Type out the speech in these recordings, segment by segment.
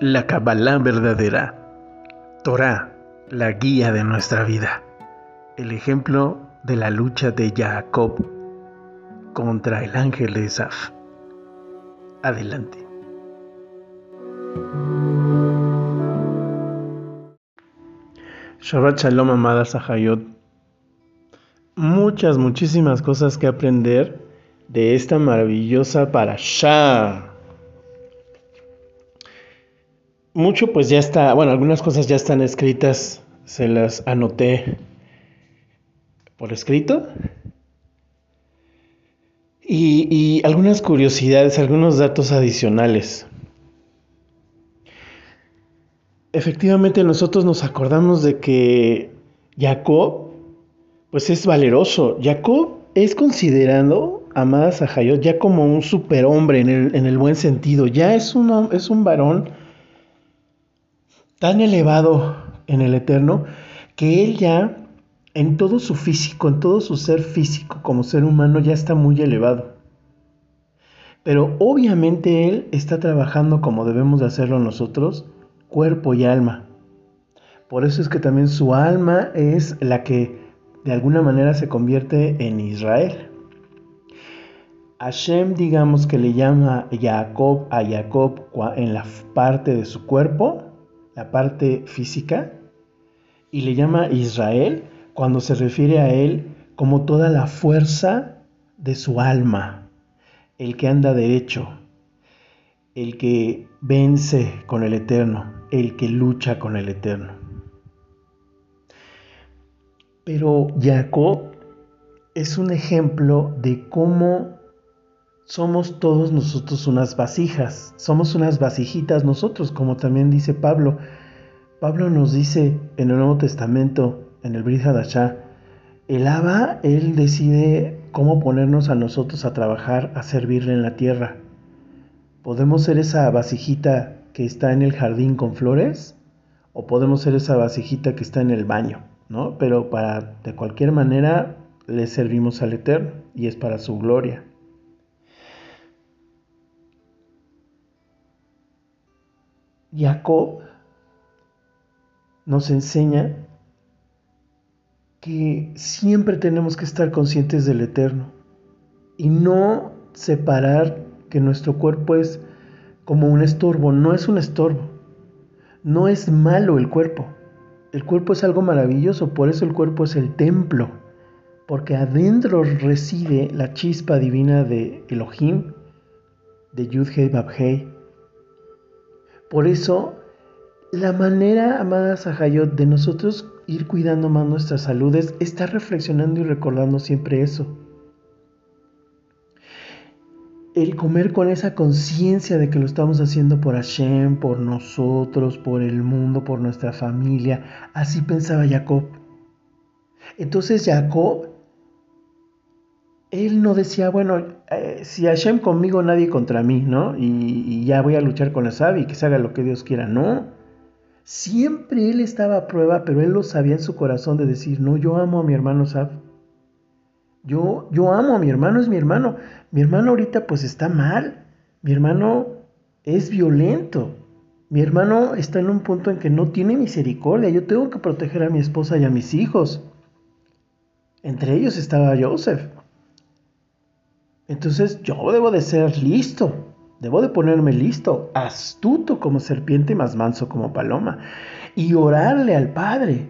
la Kabbalah verdadera, Torah, la guía de nuestra vida, el ejemplo de la lucha de Jacob contra el ángel de Esaf. Adelante. Shabbat Shalom, amada Sahayot. Muchas, muchísimas cosas que aprender de esta maravillosa parashá mucho pues ya está, bueno, algunas cosas ya están escritas, se las anoté por escrito. Y, algunas curiosidades, algunos datos adicionales. Efectivamente nosotros nos acordamos de que Jacob pues es valeroso. Jacob es considerado, amada Sahayot, ya como un superhombre en el, en el buen sentido. Ya es es un varón tan elevado en el Eterno que Él ya en todo su físico, en todo su ser físico como ser humano ya está muy elevado. Pero obviamente Él está trabajando como debemos de hacerlo nosotros, cuerpo y alma. Por eso es que también su alma es la que de alguna manera se convierte en Israel. Hashem, digamos que le llama Jacob a Jacob en la parte de su cuerpo, la parte física, y le llama Israel cuando se refiere a él como toda la fuerza de su alma, el que anda derecho, el que vence con el Eterno, el que lucha con el Eterno. Pero Jacob es un ejemplo de cómo somos todos nosotros unas vasijas, somos unas vasijitas nosotros, como también dice Pablo. Pablo nos dice en el Nuevo Testamento, en el Brit el Abba, él decide cómo ponernos a nosotros a trabajar, a servirle en la tierra. ¿Podemos ser esa vasijita que está en el jardín con flores? ¿O podemos ser esa vasijita que está en el baño? ¿No? Pero para, de cualquier manera, le servimos al Eterno y es para su gloria. Jacob nos enseña que siempre tenemos que estar conscientes del eterno y no separar que nuestro cuerpo es como un estorbo, no es un estorbo, no es malo el cuerpo, el cuerpo es algo maravilloso, por eso el cuerpo es el templo, porque adentro reside la chispa divina de Elohim, de Yud-Hei Bab-Hei, por eso, la manera, amada Sahayot, de nosotros ir cuidando más nuestra salud es estar reflexionando y recordando siempre eso. El comer con esa conciencia de que lo estamos haciendo por Hashem, por nosotros, por el mundo, por nuestra familia. Así pensaba Jacob. Entonces Jacob él no decía, bueno, eh, si Hashem conmigo, nadie contra mí, ¿no? Y, ya voy a luchar con Asab y que se haga lo que Dios quiera. No. Siempre él estaba a prueba, pero él lo sabía en su corazón de decir, no, yo amo a mi hermano Sab. Yo, yo amo a mi hermano, es mi hermano. Mi hermano ahorita pues está mal. Mi hermano es violento. Mi hermano está en un punto en que no tiene misericordia. Yo tengo que proteger a mi esposa y a mis hijos. Entre ellos estaba Joseph. Entonces yo debo de ser listo, debo de ponerme listo, astuto como serpiente, más manso como paloma, y orarle al Padre.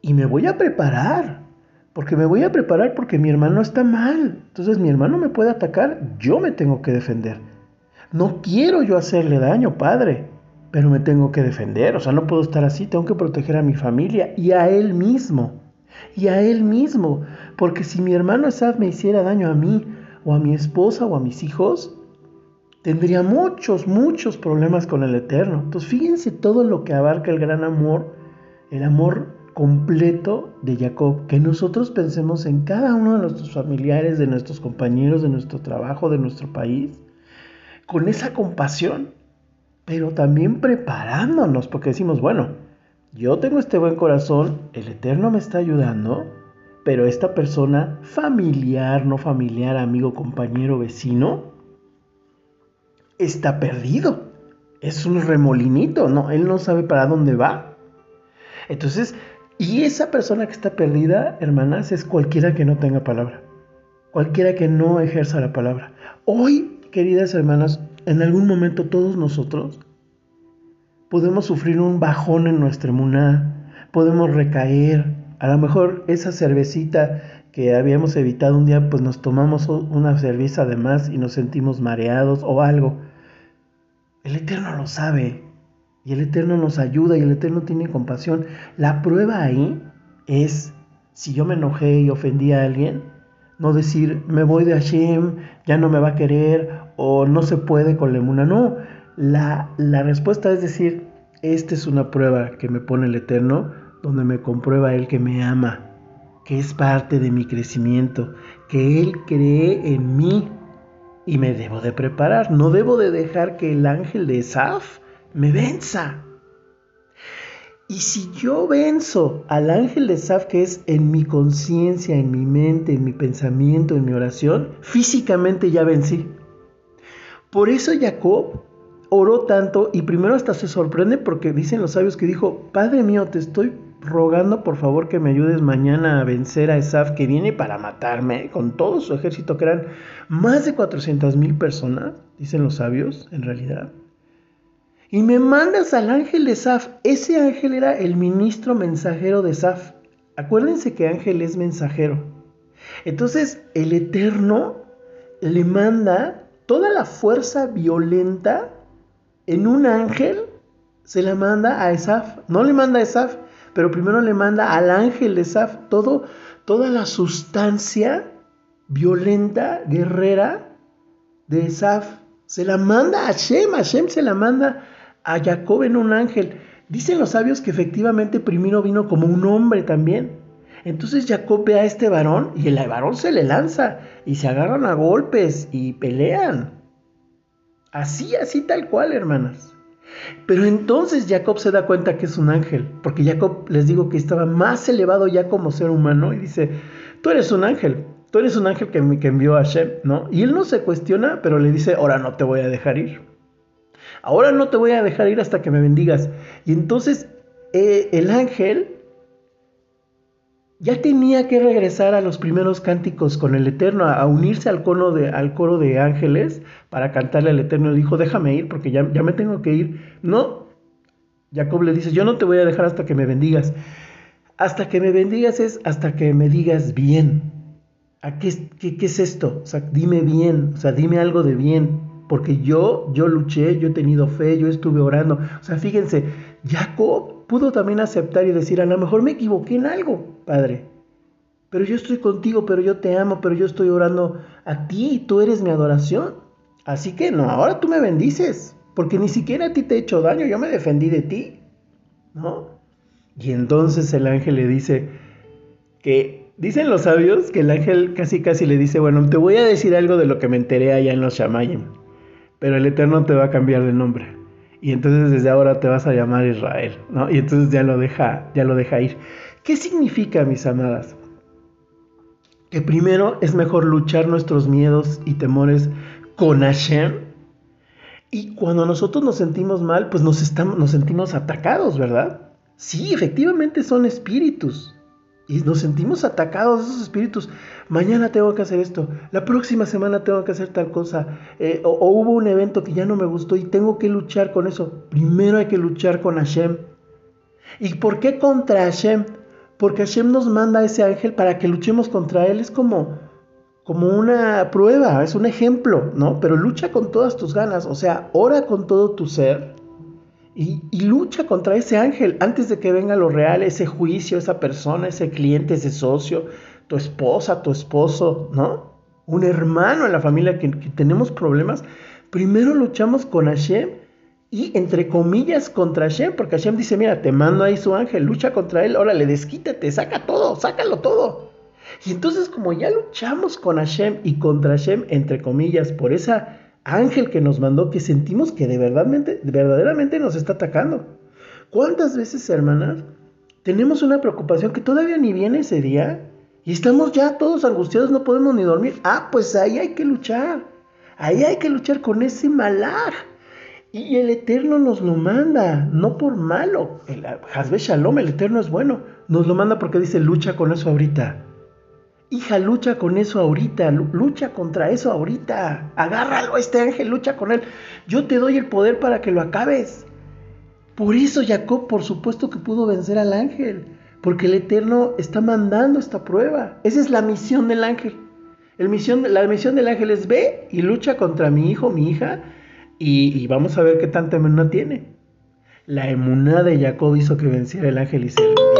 Y me voy a preparar, porque me voy a preparar porque mi hermano está mal. Entonces mi hermano me puede atacar, yo me tengo que defender. No quiero yo hacerle daño, Padre, pero me tengo que defender. O sea, no puedo estar así, tengo que proteger a mi familia y a él mismo. Y a él mismo, porque si mi hermano Esaf me hiciera daño a mí, o a mi esposa o a mis hijos, tendría muchos, muchos problemas con el Eterno. Entonces fíjense todo lo que abarca el gran amor, el amor completo de Jacob, que nosotros pensemos en cada uno de nuestros familiares, de nuestros compañeros, de nuestro trabajo, de nuestro país, con esa compasión, pero también preparándonos, porque decimos, bueno, yo tengo este buen corazón, el Eterno me está ayudando, pero esta persona familiar, no familiar, amigo, compañero, vecino, está perdido. es un remolinito, ¿no? Él no sabe para dónde va. Entonces, y esa persona que está perdida, hermanas, es cualquiera que no tenga palabra. Cualquiera que no ejerza la palabra. Hoy, queridas hermanas, en algún momento todos nosotros podemos sufrir un bajón en nuestra emuná, podemos recaer. A lo mejor esa cervecita que habíamos evitado un día, pues nos tomamos una cerveza de más y nos sentimos mareados o algo. El Eterno lo sabe y el Eterno nos ayuda y el Eterno tiene compasión. La prueba ahí es si yo me enojé y ofendí a alguien, no decir me voy de Hashem, ya no me va a querer o no se puede con la emuna. No, la, la respuesta es decir, esta es una prueba que me pone el Eterno, donde me comprueba Él que me ama, que es parte de mi crecimiento, que Él cree en mí y me debo de preparar. No debo de dejar que el ángel de Esaf me venza. Y si yo venzo al ángel de Esaf, que es en mi conciencia, en mi mente, en mi pensamiento, en mi oración, físicamente ya vencí. Por eso Jacob oró tanto y primero hasta se sorprende porque dicen los sabios que dijo, Padre mío, te estoy rogando por favor que me ayudes mañana a vencer a Esaf que viene para matarme con todo su ejército que eran más de 400 mil personas, dicen los sabios en realidad. Y me mandas al ángel de Esaf. Ese ángel era el ministro mensajero de Esaf. Acuérdense que ángel es mensajero. Entonces el Eterno le manda toda la fuerza violenta en un ángel, se la manda a Esaf. No le manda a Esaf, pero primero le manda al ángel de todo, toda la sustancia violenta, guerrera de Esaf. Se la manda a Hashem, Hashem se la manda a Jacob en un ángel. Dicen los sabios que efectivamente primero vino como un hombre también. Entonces Jacob ve a este varón y el varón se le lanza y se agarran a golpes y pelean. Así, así tal cual, hermanas. Pero entonces Jacob se da cuenta que es un ángel, porque Jacob les digo que estaba más elevado ya como ser humano y dice, tú eres un ángel, tú eres un ángel que, que envió a Hashem, ¿no? Y él no se cuestiona, pero le dice, ahora no te voy a dejar ir. Ahora no te voy a dejar ir hasta que me bendigas. Y entonces eh, el ángel ya tenía que regresar a los primeros cánticos con el Eterno, a, unirse al, coro de, al coro de ángeles para cantarle al Eterno. Dijo, déjame ir porque ya, me tengo que ir. No, Jacob le dice, yo no te voy a dejar hasta que me bendigas. Hasta que me bendigas es hasta que me digas bien. ¿A qué, qué, qué, es esto? O sea, dime bien, o sea, dime algo de bien. Porque yo, yo luché, yo he tenido fe, yo estuve orando. O sea, fíjense, Jacob pudo también aceptar y decir, a lo mejor me equivoqué en algo, Padre. Pero yo estoy contigo, pero yo te amo, pero yo estoy orando a ti y tú eres mi adoración. Así que no, ahora tú me bendices, porque ni siquiera a ti te he hecho daño, yo me defendí de ti. ¿No? Y entonces el ángel le dice que, dicen los sabios, que el ángel casi casi le dice, bueno, te voy a decir algo de lo que me enteré allá en los Shamayim, pero el Eterno te va a cambiar de nombre y entonces desde ahora te vas a llamar Israel, ¿no? Y entonces ya lo deja, ya lo deja ir. ¿Qué significa, mis amadas? Que primero es mejor luchar nuestros miedos y temores con Hashem. Y cuando nosotros nos sentimos mal, pues nos, estamos, nos sentimos atacados, ¿verdad? Sí, efectivamente son espíritus y nos sentimos atacados esos espíritus. Mañana tengo que hacer esto, la próxima semana tengo que hacer tal cosa, eh, o, hubo un evento que ya no me gustó y tengo que luchar con eso. Primero hay que luchar con Hashem. ¿Y por qué contra Hashem? Porque Hashem nos manda a ese ángel para que luchemos contra él. Es como, como una prueba, es un ejemplo, ¿no? Pero lucha con todas tus ganas, o sea, ora con todo tu ser y, lucha contra ese ángel antes de que venga lo real, ese juicio, esa persona, ese cliente, ese socio, tu esposa, tu esposo, ¿no? Un hermano en la familia que, tenemos problemas. Primero luchamos con Hashem y entre comillas contra Hashem, porque Hashem dice, mira, te mando ahí su ángel, lucha contra él, órale, desquítate, saca todo, sácalo todo. Y entonces como ya luchamos con Hashem y contra Hashem, entre comillas, por esa ángel que nos mandó que sentimos que de verdaderamente nos está atacando. ¿Cuántas veces, hermanas, tenemos una preocupación que todavía ni viene ese día y estamos ya todos angustiados, no podemos ni dormir? Ah, pues ahí hay que luchar. Ahí hay que luchar con ese malaj. Y el Eterno nos lo manda, no por malo. El Shalom, el Eterno es bueno. Nos lo manda porque dice, lucha con eso ahorita. Hija, lucha con eso ahorita, lucha contra eso ahorita. Agárralo a este ángel, lucha con él. Yo te doy el poder para que lo acabes. Por eso Jacob, por supuesto que pudo vencer al ángel, porque el Eterno está mandando esta prueba. Esa es la misión del ángel. La misión del ángel es ve y lucha contra mi hijo, mi hija, y, vamos a ver qué tanta emuná tiene. La emuná de Jacob hizo que venciera el ángel y se rindiera.